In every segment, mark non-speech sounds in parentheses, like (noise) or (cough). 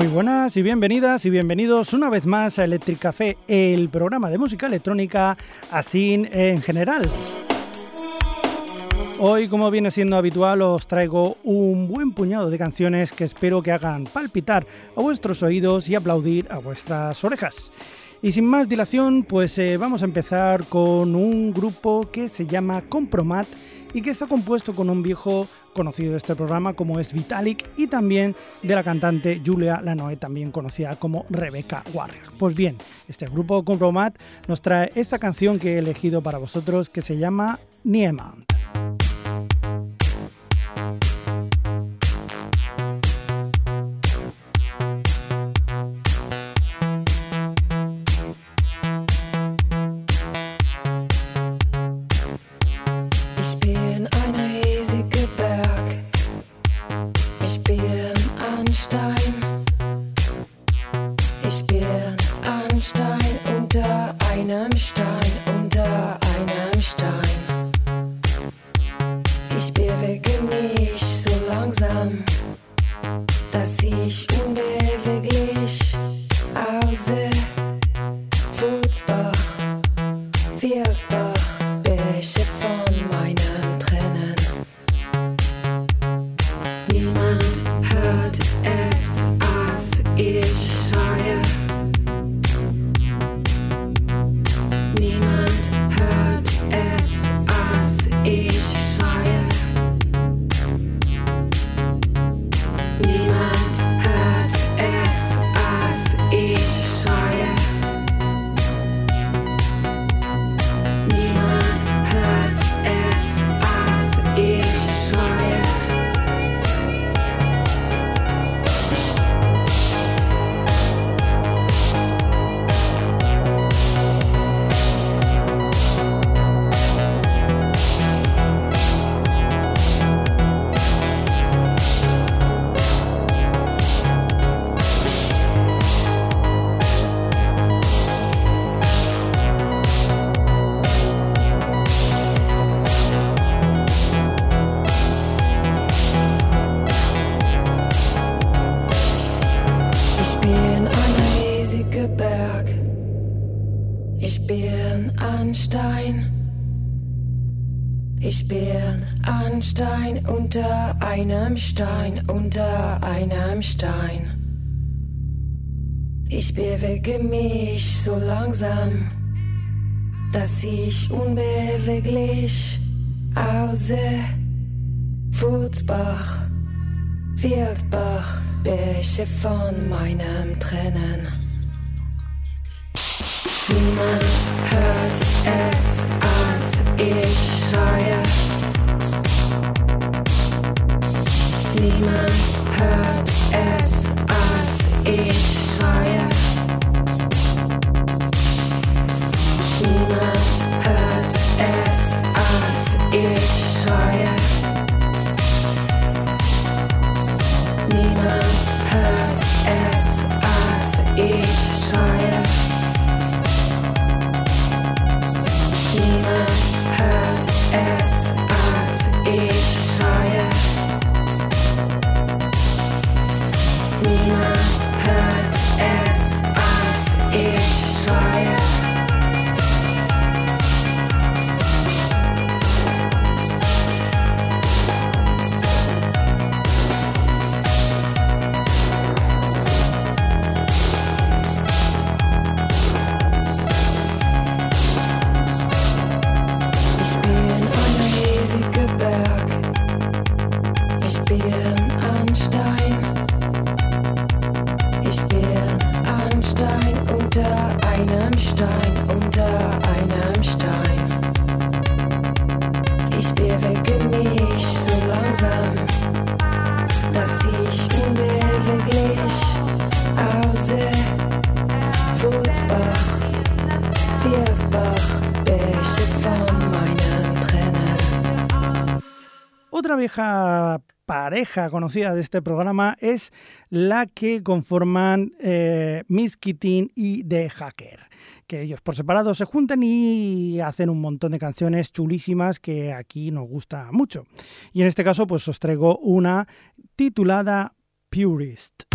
Muy buenas y bienvenidas y bienvenidos una vez más a Electric Café, el programa de música electrónica así en general. Hoy, como viene siendo habitual, os traigo un buen puñado de canciones que espero que hagan palpitar a vuestros oídos y aplaudir a vuestras orejas. Y sin más dilación, pues eh, vamos a empezar con un grupo que se llama Compromat y que está compuesto con un viejo conocido de este programa como es Vitalik y también de la cantante Julia Lanoe, también conocida como Rebecca Warrior. Pues bien, este grupo Compromat nos trae esta canción que he elegido para vosotros que se llama Niemand. Stein, unter einem Stein. Ich bewege mich so langsam, dass ich unbeweglich aussehe. Wutbach, Wildbach, Bäche von meinem Tränen. Vieja pareja conocida de este programa es la que conforman eh, Miss Kittin y The Hacker, que ellos por separado se juntan y hacen un montón de canciones chulísimas que aquí nos gusta mucho. Y en este caso pues os traigo una titulada Purist.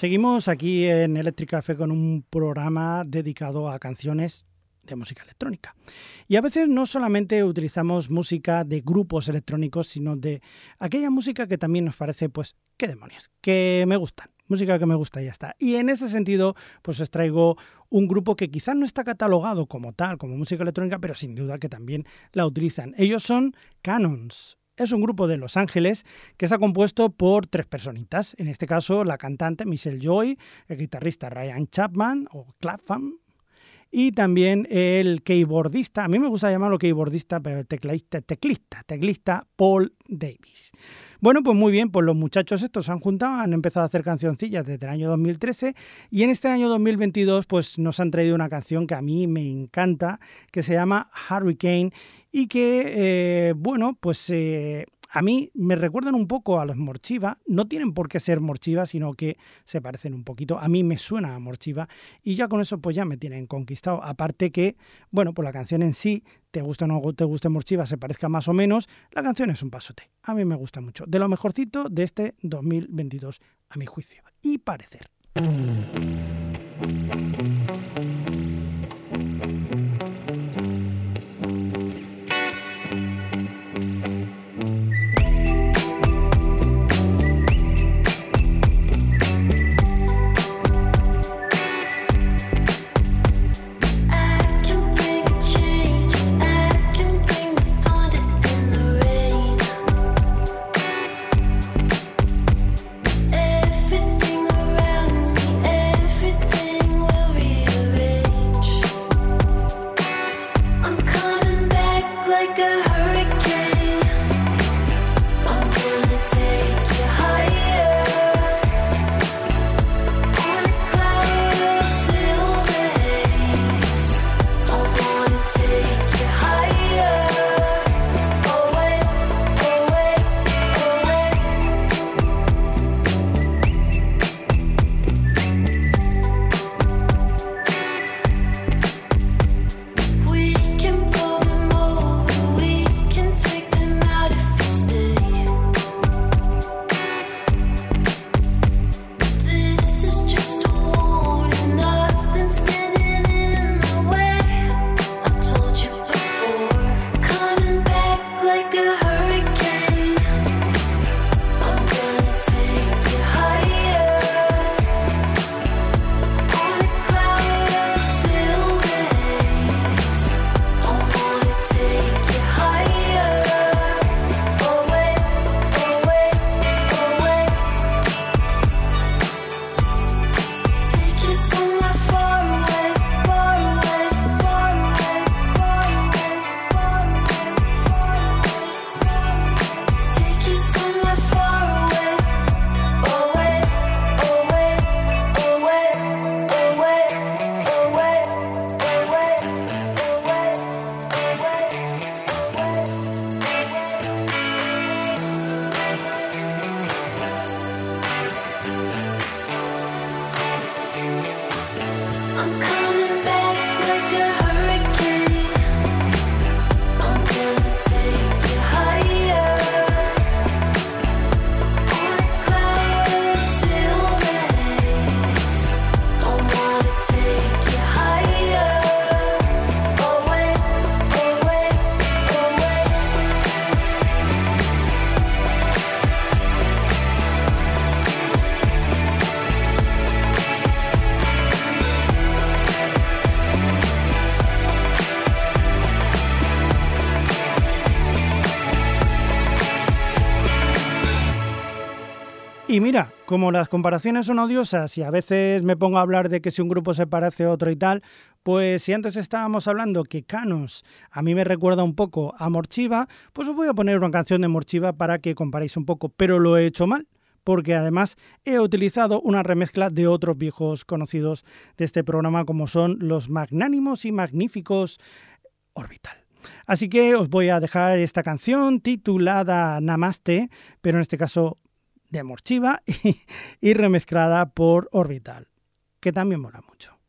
Seguimos aquí en Electric Café con un programa dedicado a canciones de música electrónica. Y a veces no solamente utilizamos música de grupos electrónicos, sino de aquella música que también nos parece, pues, qué demonios, que me gustan. Música que me gusta y ya está. Y en ese sentido, pues os traigo un grupo que quizás no está catalogado como tal, como música electrónica, pero sin duda que también la utilizan. Ellos son Canons, es un grupo de Los Ángeles que está compuesto por tres personitas. En este caso, la cantante Michelle Joy, el guitarrista Ryan Chapman o Clapham, y también el keyboardista, a mí me gusta llamarlo keyboardista, pero teclista, teclista, teclista Paul Davis. Bueno, pues muy bien, pues los muchachos estos se han juntado, han empezado a hacer cancioncillas desde el año 2013 y en este año 2022 pues nos han traído una canción que a mí me encanta, que se llama Hurricane y que, eh, bueno, pues... Eh, a mí me recuerdan un poco a los Morchiva, no tienen por qué ser Morchiva, sino que se parecen un poquito. A mí me suena a Morchiva y ya con eso pues ya me tienen conquistado. Aparte que, bueno, pues la canción en sí, te gusta o no te guste Morchiva, se parezca más o menos, la canción es un pasote. A mí me gusta mucho. De lo mejorcito de este 2022, a mi juicio y parecer. Como las comparaciones son odiosas y a veces me pongo a hablar de que si un grupo se parece a otro y tal, pues si antes estábamos hablando que Canos a mí me recuerda un poco a Morchiva, pues os voy a poner una canción de Morchiva para que comparéis un poco, pero lo he hecho mal. Porque además he utilizado una remezcla de otros viejos conocidos de este programa, como son los magnánimos y magníficos Orbital. Así que os voy a dejar esta canción titulada Namaste, pero en este caso de Morchiva (laughs) y, y remezclada por Orbital, que también mola mucho.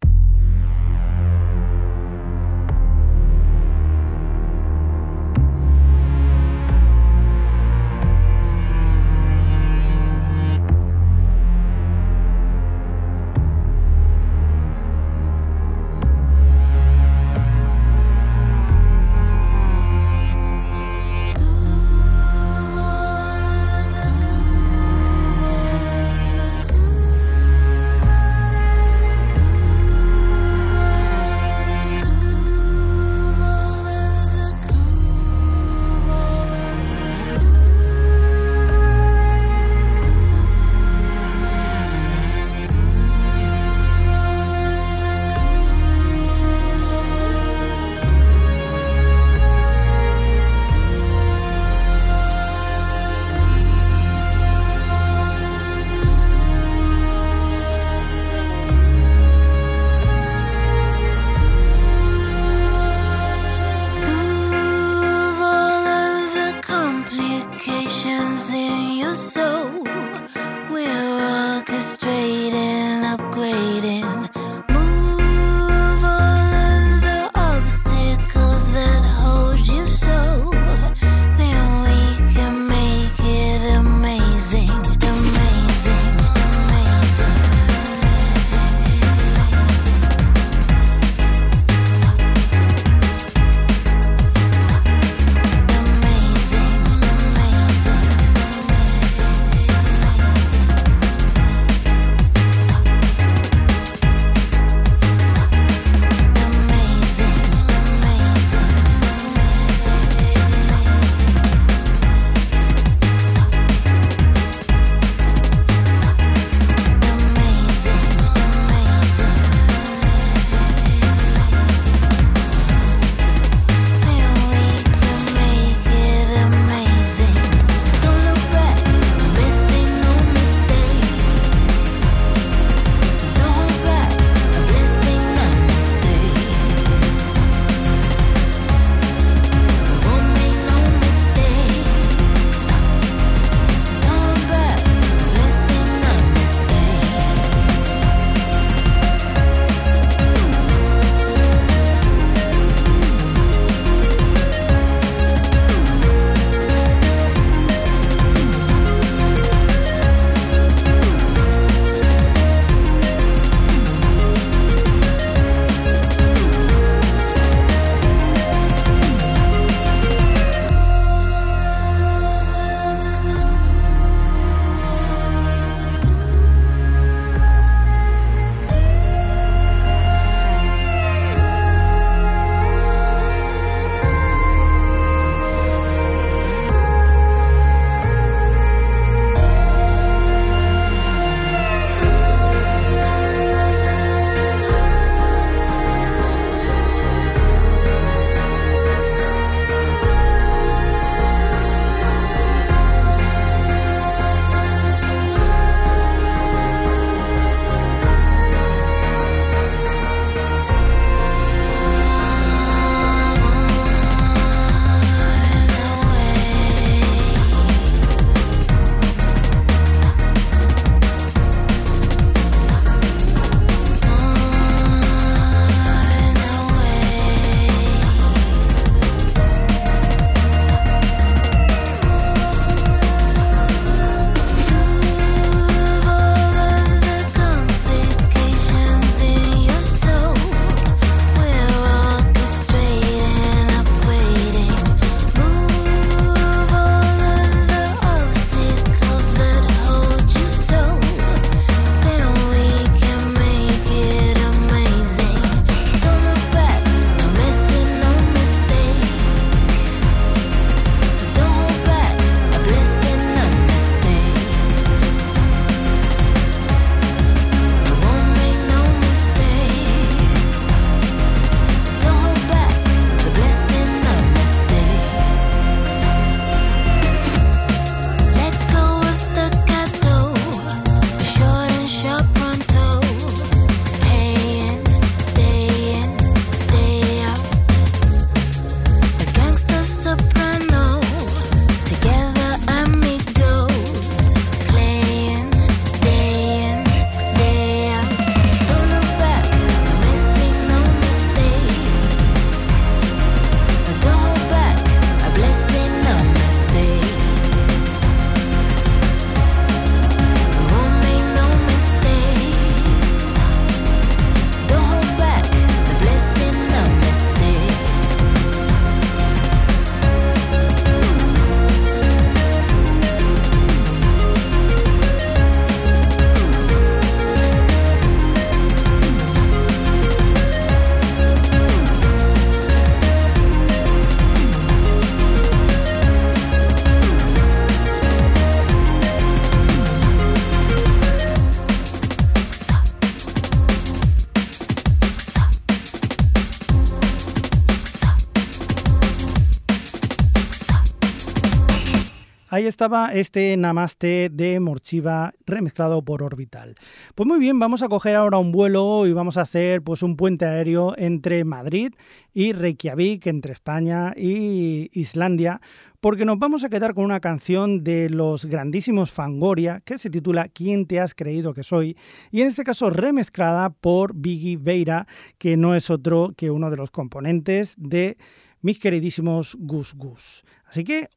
Ahí estaba este Namaste de Morchiva remezclado por Orbital. Pues muy bien, vamos a coger ahora un vuelo y vamos a hacer pues un puente aéreo entre Madrid y Reykjavik, entre España y Islandia, porque nos vamos a quedar con una canción de los grandísimos Fangoria que se titula ¿Quién te has creído que soy? y en este caso remezclada por Biggie Veira, que no es otro que uno de los componentes de mis queridísimos Gus Gus. Así que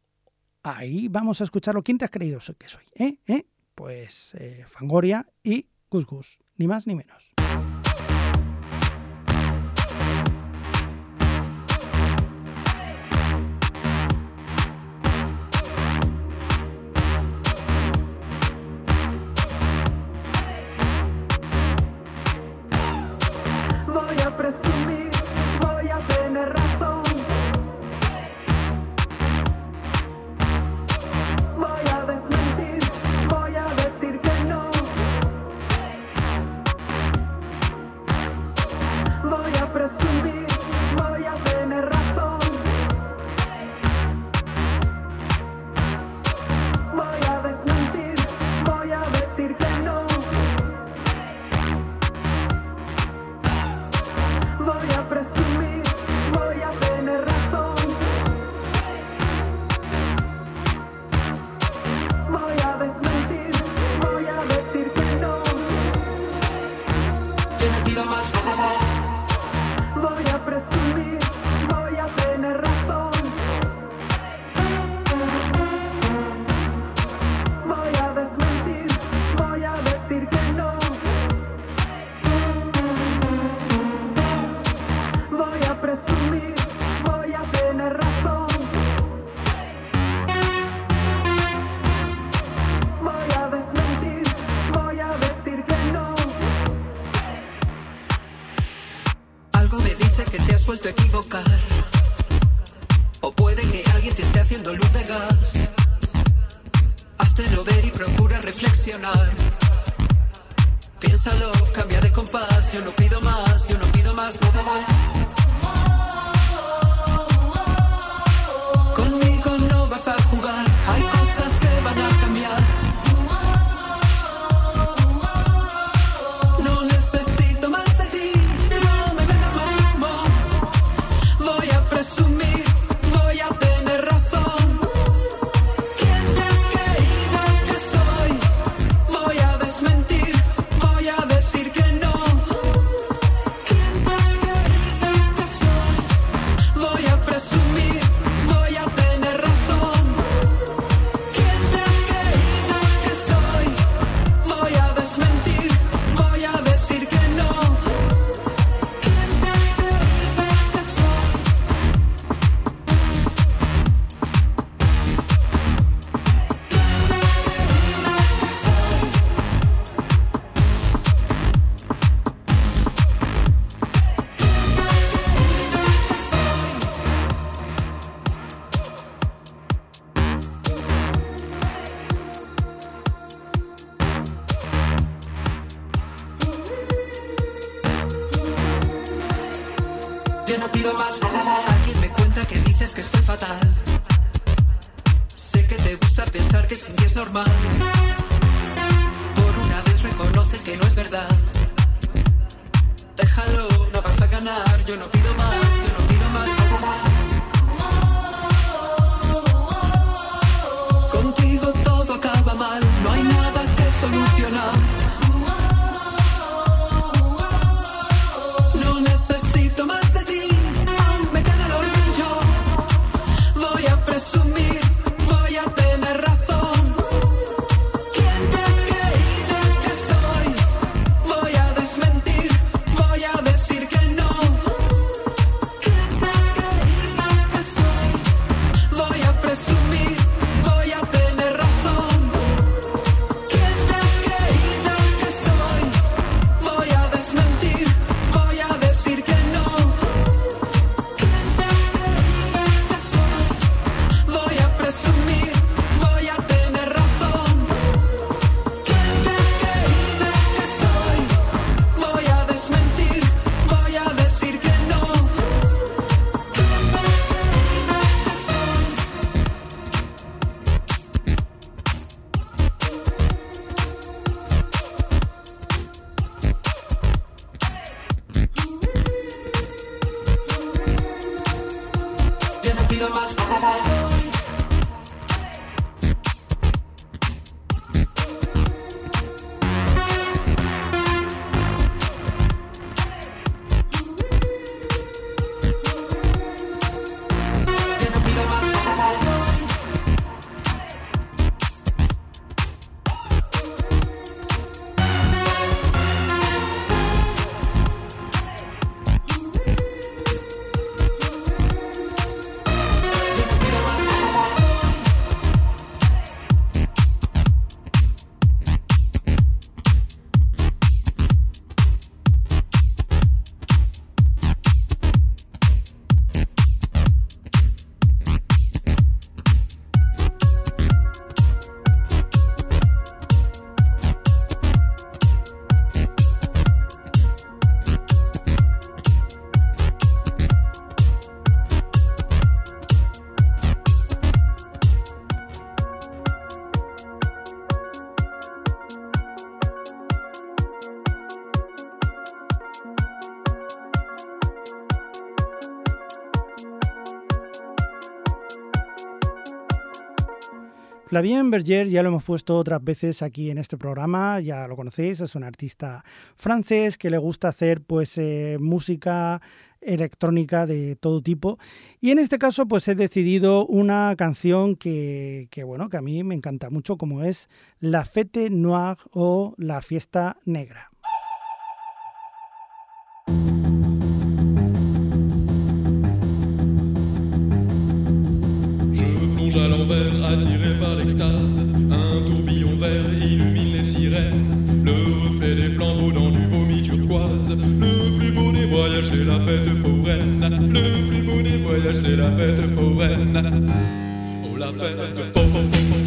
Ahí vamos a escucharlo. ¿Quién te has creído que soy? ¿Eh? ¿Eh? Pues eh, Fangoria y Gus Gus, ni más ni menos. Pido más. Flavien Berger ya lo hemos puesto otras veces aquí en este programa, ya lo conocéis, es un artista francés que le gusta hacer pues eh, música electrónica de todo tipo y en este caso pues he decidido una canción que, que, bueno que a mí me encanta mucho como es La Fête Noire o La Fiesta Negra. Attiré par l'extase. Un tourbillon vert illumine les sirènes. Le reflet des flambeaux dans du vomi turquoise. Le plus beau des voyages, c'est la fête foraine. Le plus beau des voyages, c'est la fête foraine. Oh, la fête foraine.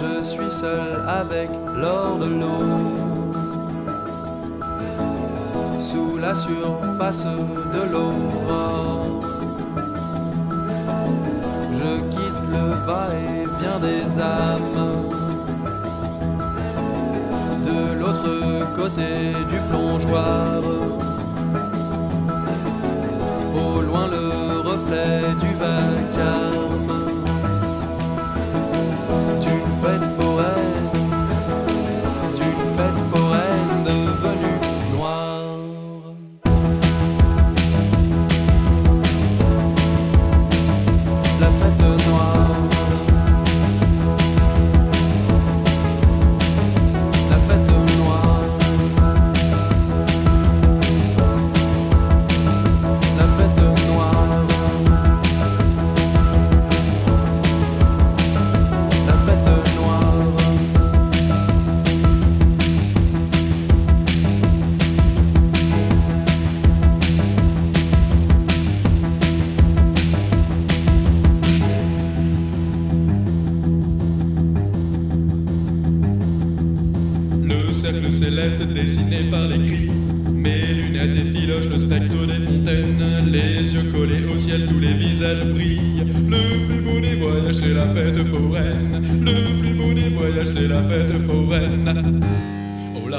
Je suis seul avec l'or de l'eau. Sous la surface de l'aurore. Je quitte le va-et-vient des âmes. De l'autre côté du plongeoir. Au loin le reflet du vacarme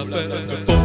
对对对。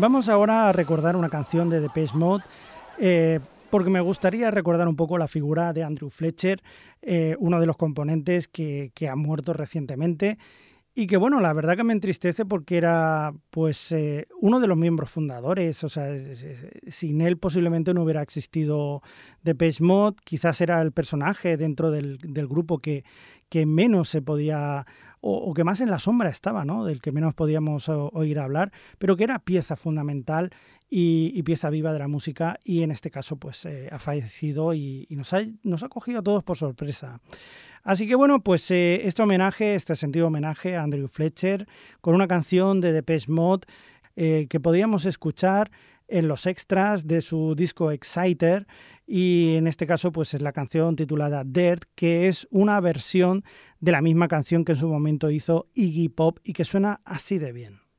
Vamos ahora a recordar una canción de Depeche Mode, eh, porque me gustaría recordar un poco la figura de Andrew Fletcher, eh, uno de los componentes que, que ha muerto recientemente y que bueno, la verdad que me entristece porque era pues eh, uno de los miembros fundadores, o sea, sin él posiblemente no hubiera existido Depeche Mode, quizás era el personaje dentro del, grupo que menos se podía o, que más en la sombra estaba, ¿no? Del que menos podíamos oír hablar, pero que era pieza fundamental y, pieza viva de la música y en este caso pues eh, ha fallecido y, y nos, ha, nos ha cogido a todos por sorpresa. Así que bueno, pues eh, este homenaje, este sentido homenaje a Andrew Fletcher con una canción de Depeche Mode eh, que podíamos escuchar en los extras de su disco Exciter y en este caso pues es la canción titulada Dirt que es una versión de la misma canción que en su momento hizo Iggy Pop y que suena así de bien.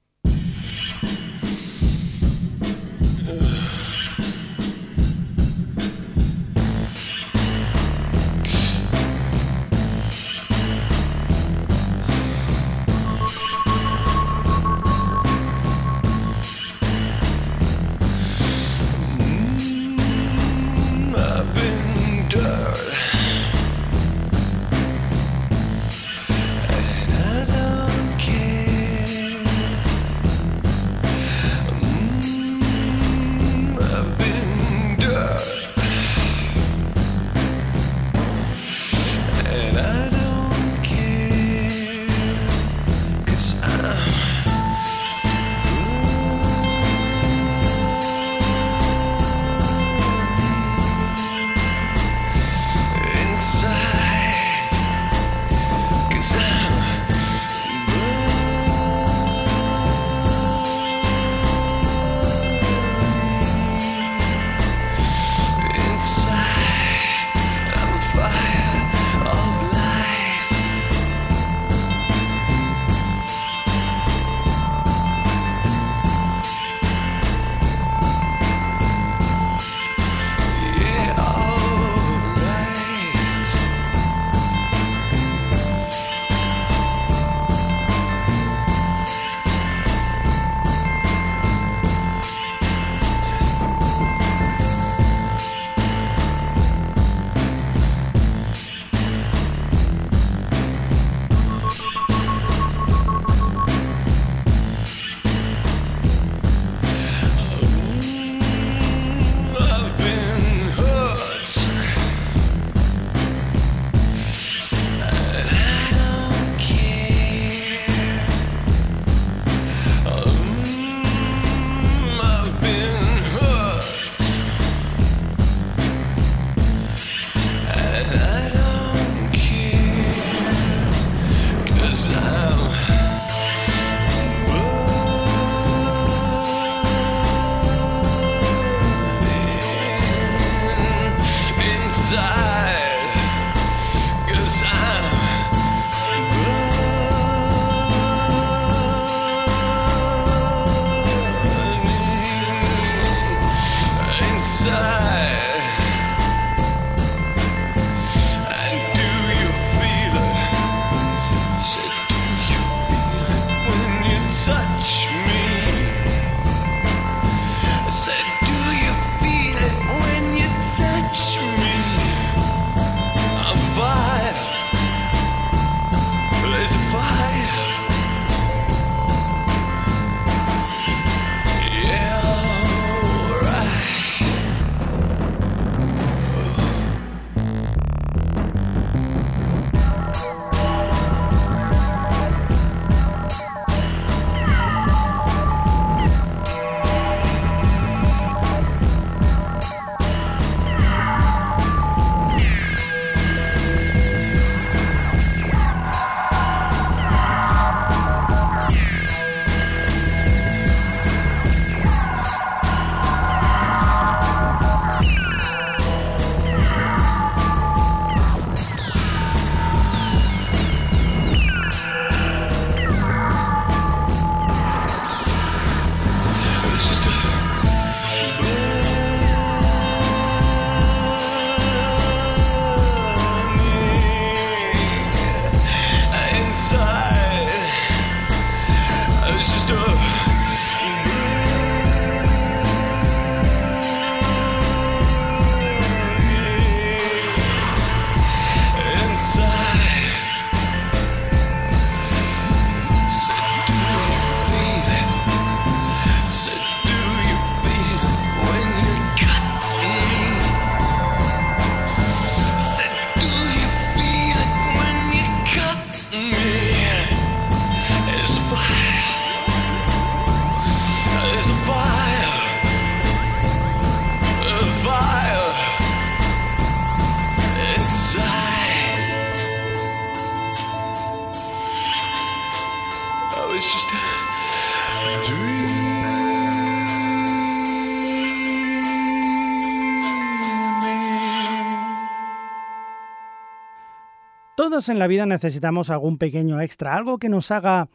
Todos en la vida necesitamos algún pequeño extra, algo que nos haga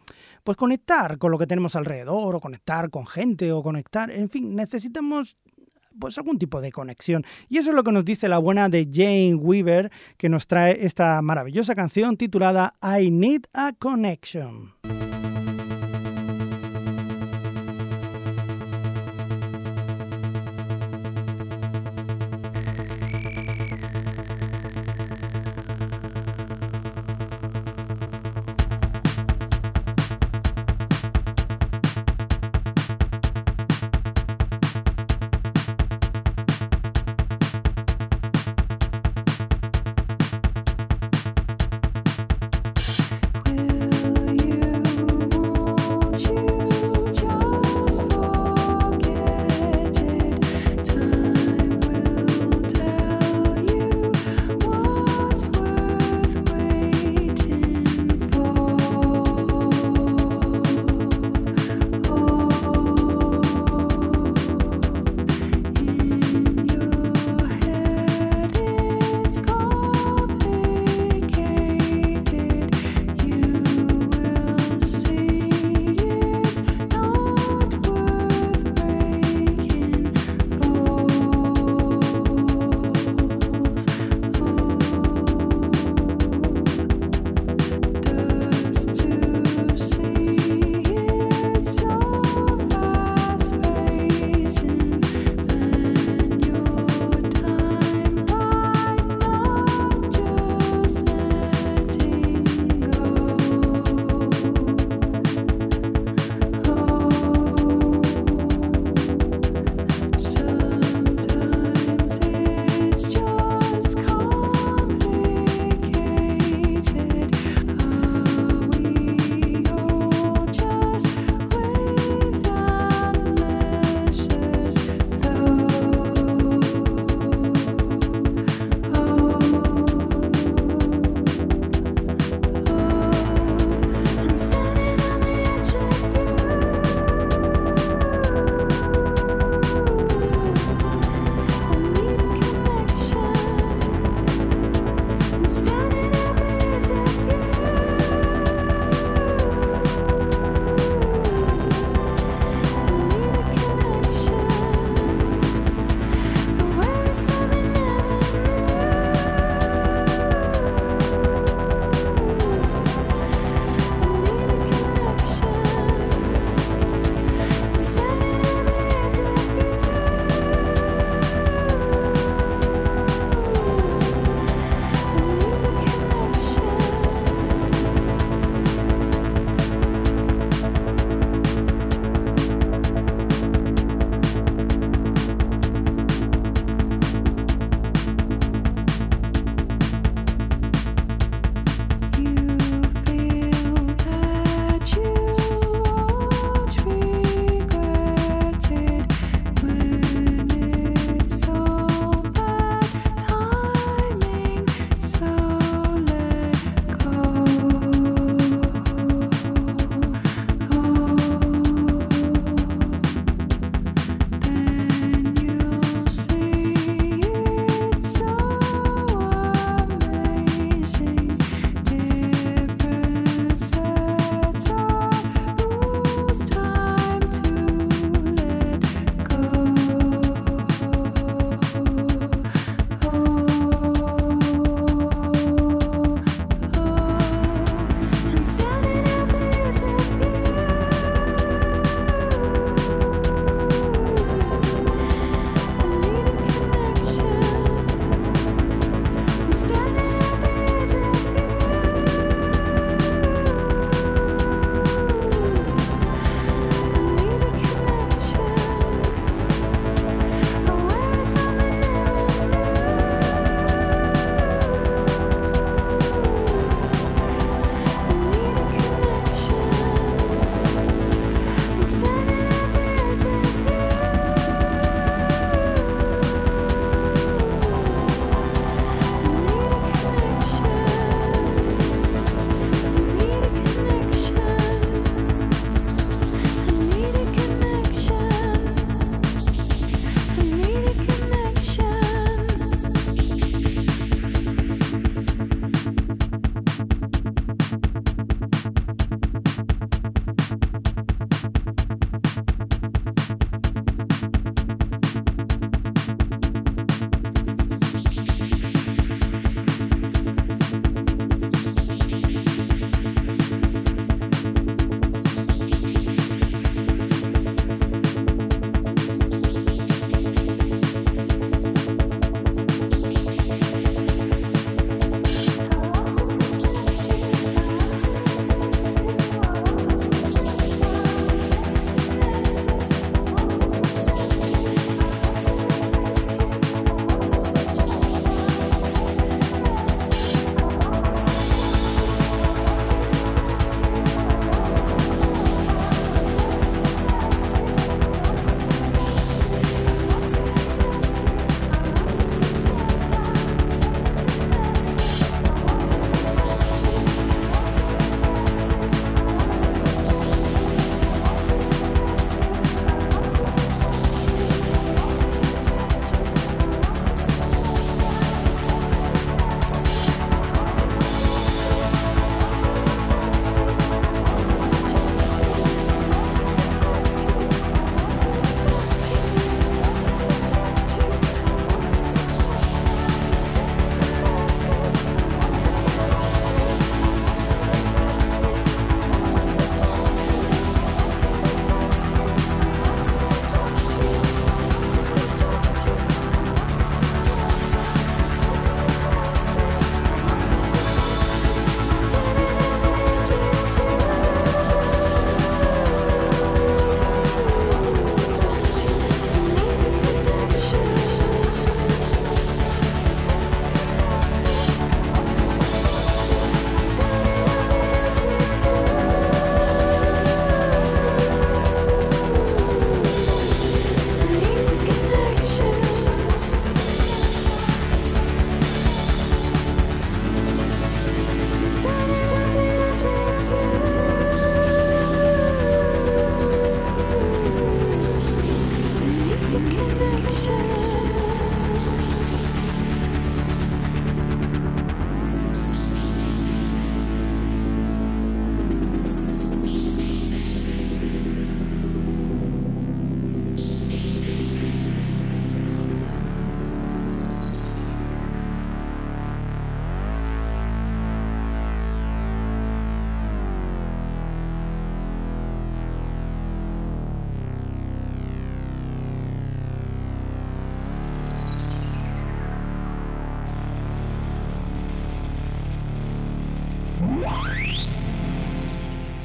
pues conectar con lo que tenemos alrededor o conectar con gente o conectar, en fin, necesitamos pues algún tipo de conexión. Y eso es lo que nos dice la buena de Jane Weaver, que nos trae esta maravillosa canción titulada I Need a Connection.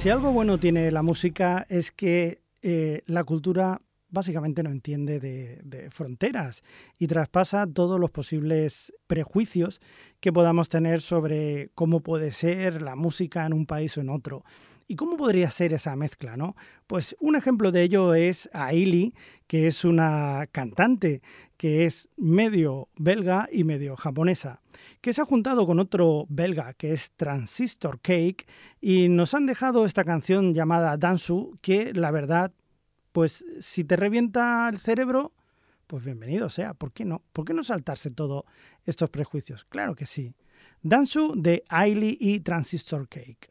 Si algo bueno tiene la música es que eh, la cultura básicamente no entiende de, de fronteras y traspasa todos los posibles prejuicios que podamos tener sobre cómo puede ser la música en un país o en otro. ¿Y cómo podría ser esa mezcla, no? Pues un ejemplo de ello es Ailey, que es una cantante que es medio belga y medio japonesa, que se ha juntado con otro belga que es Transistor Cake y nos han dejado esta canción llamada Dansu, que la verdad, pues si te revienta el cerebro, pues bienvenido sea, ¿por qué no? ¿Por qué no saltarse todos estos prejuicios? Claro que sí. Dansu de Ailey y Transistor Cake.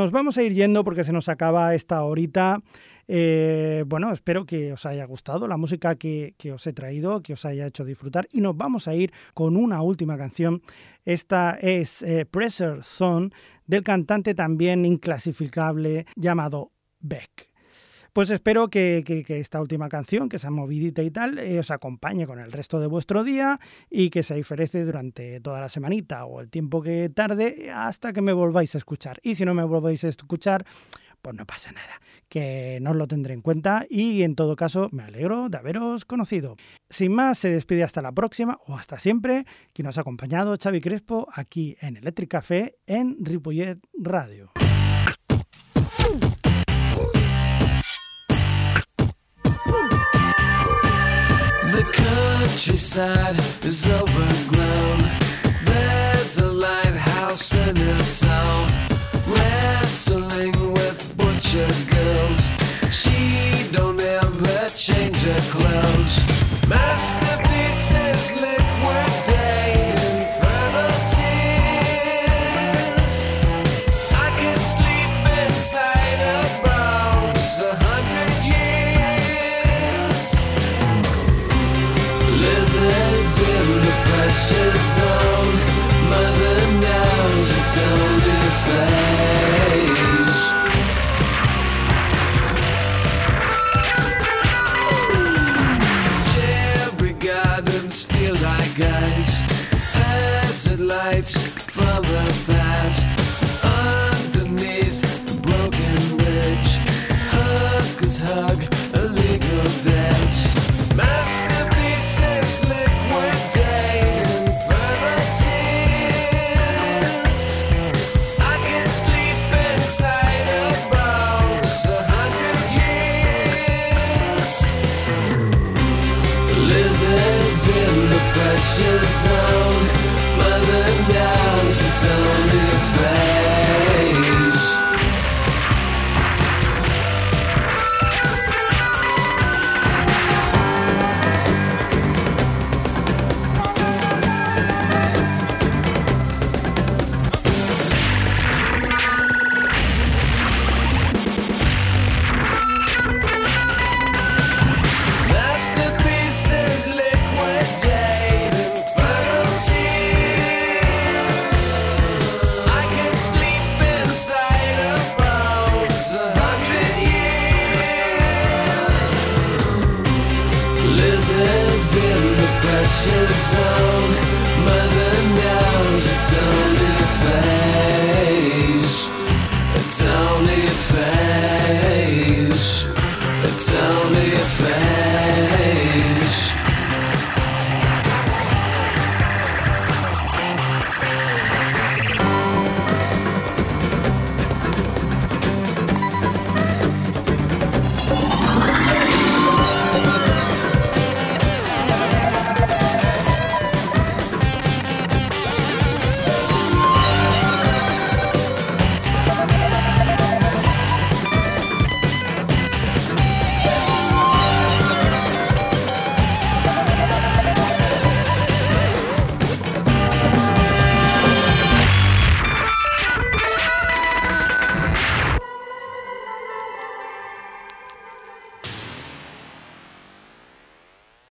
Nos vamos a ir yendo porque se nos acaba esta horita. Eh, bueno, espero que os haya gustado la música que, que, os he traído, que os haya hecho disfrutar. Y nos vamos a ir con una última canción. Esta es eh, Pressure Zone del cantante también inclasificable llamado Beck. Pues espero que, esta última canción, que sea movidita y tal, eh, os acompañe con el resto de vuestro día y que se diferece durante toda la semanita o el tiempo que tarde hasta que me volváis a escuchar. Y si no me volváis a escuchar, pues no pasa nada, que no os lo tendré en cuenta y en todo caso me alegro de haberos conocido. Sin más, se despide hasta la próxima o hasta siempre, quien nos ha acompañado Xavi Crespo aquí en Electric Café en Ripollet Radio. Countryside is overgrown. There's a lighthouse in a song, wrestling with butcher girls. She don't ever change her clothes. Masterpieces Lizards in the pressure zone. Mother knows it's only a